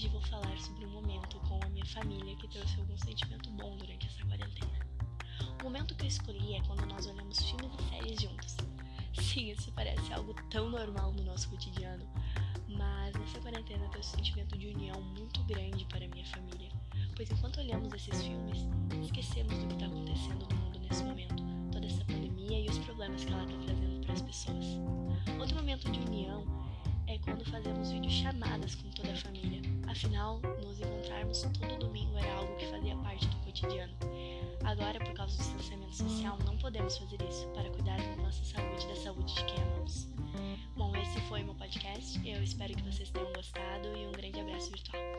hoje vou falar sobre um momento com a minha família que trouxe algum sentimento bom durante essa quarentena. O momento que eu escolhi é quando nós olhamos filmes e séries juntos. Sim, isso parece algo tão normal no nosso cotidiano, mas nessa quarentena trouxe um sentimento de união muito grande para a minha família, pois enquanto olhamos esses filmes, esquecemos do que está acontecendo no mundo nesse momento, toda essa pandemia e os problemas que ela está trazendo para as pessoas. Outro momento de união fazemos videochamadas com toda a família. Afinal, nos encontrarmos todo domingo era algo que fazia parte do cotidiano. Agora, por causa do distanciamento social, não podemos fazer isso para cuidar da nossa saúde e da saúde de quem amamos. Bom, esse foi meu podcast. Eu espero que vocês tenham gostado e um grande abraço virtual.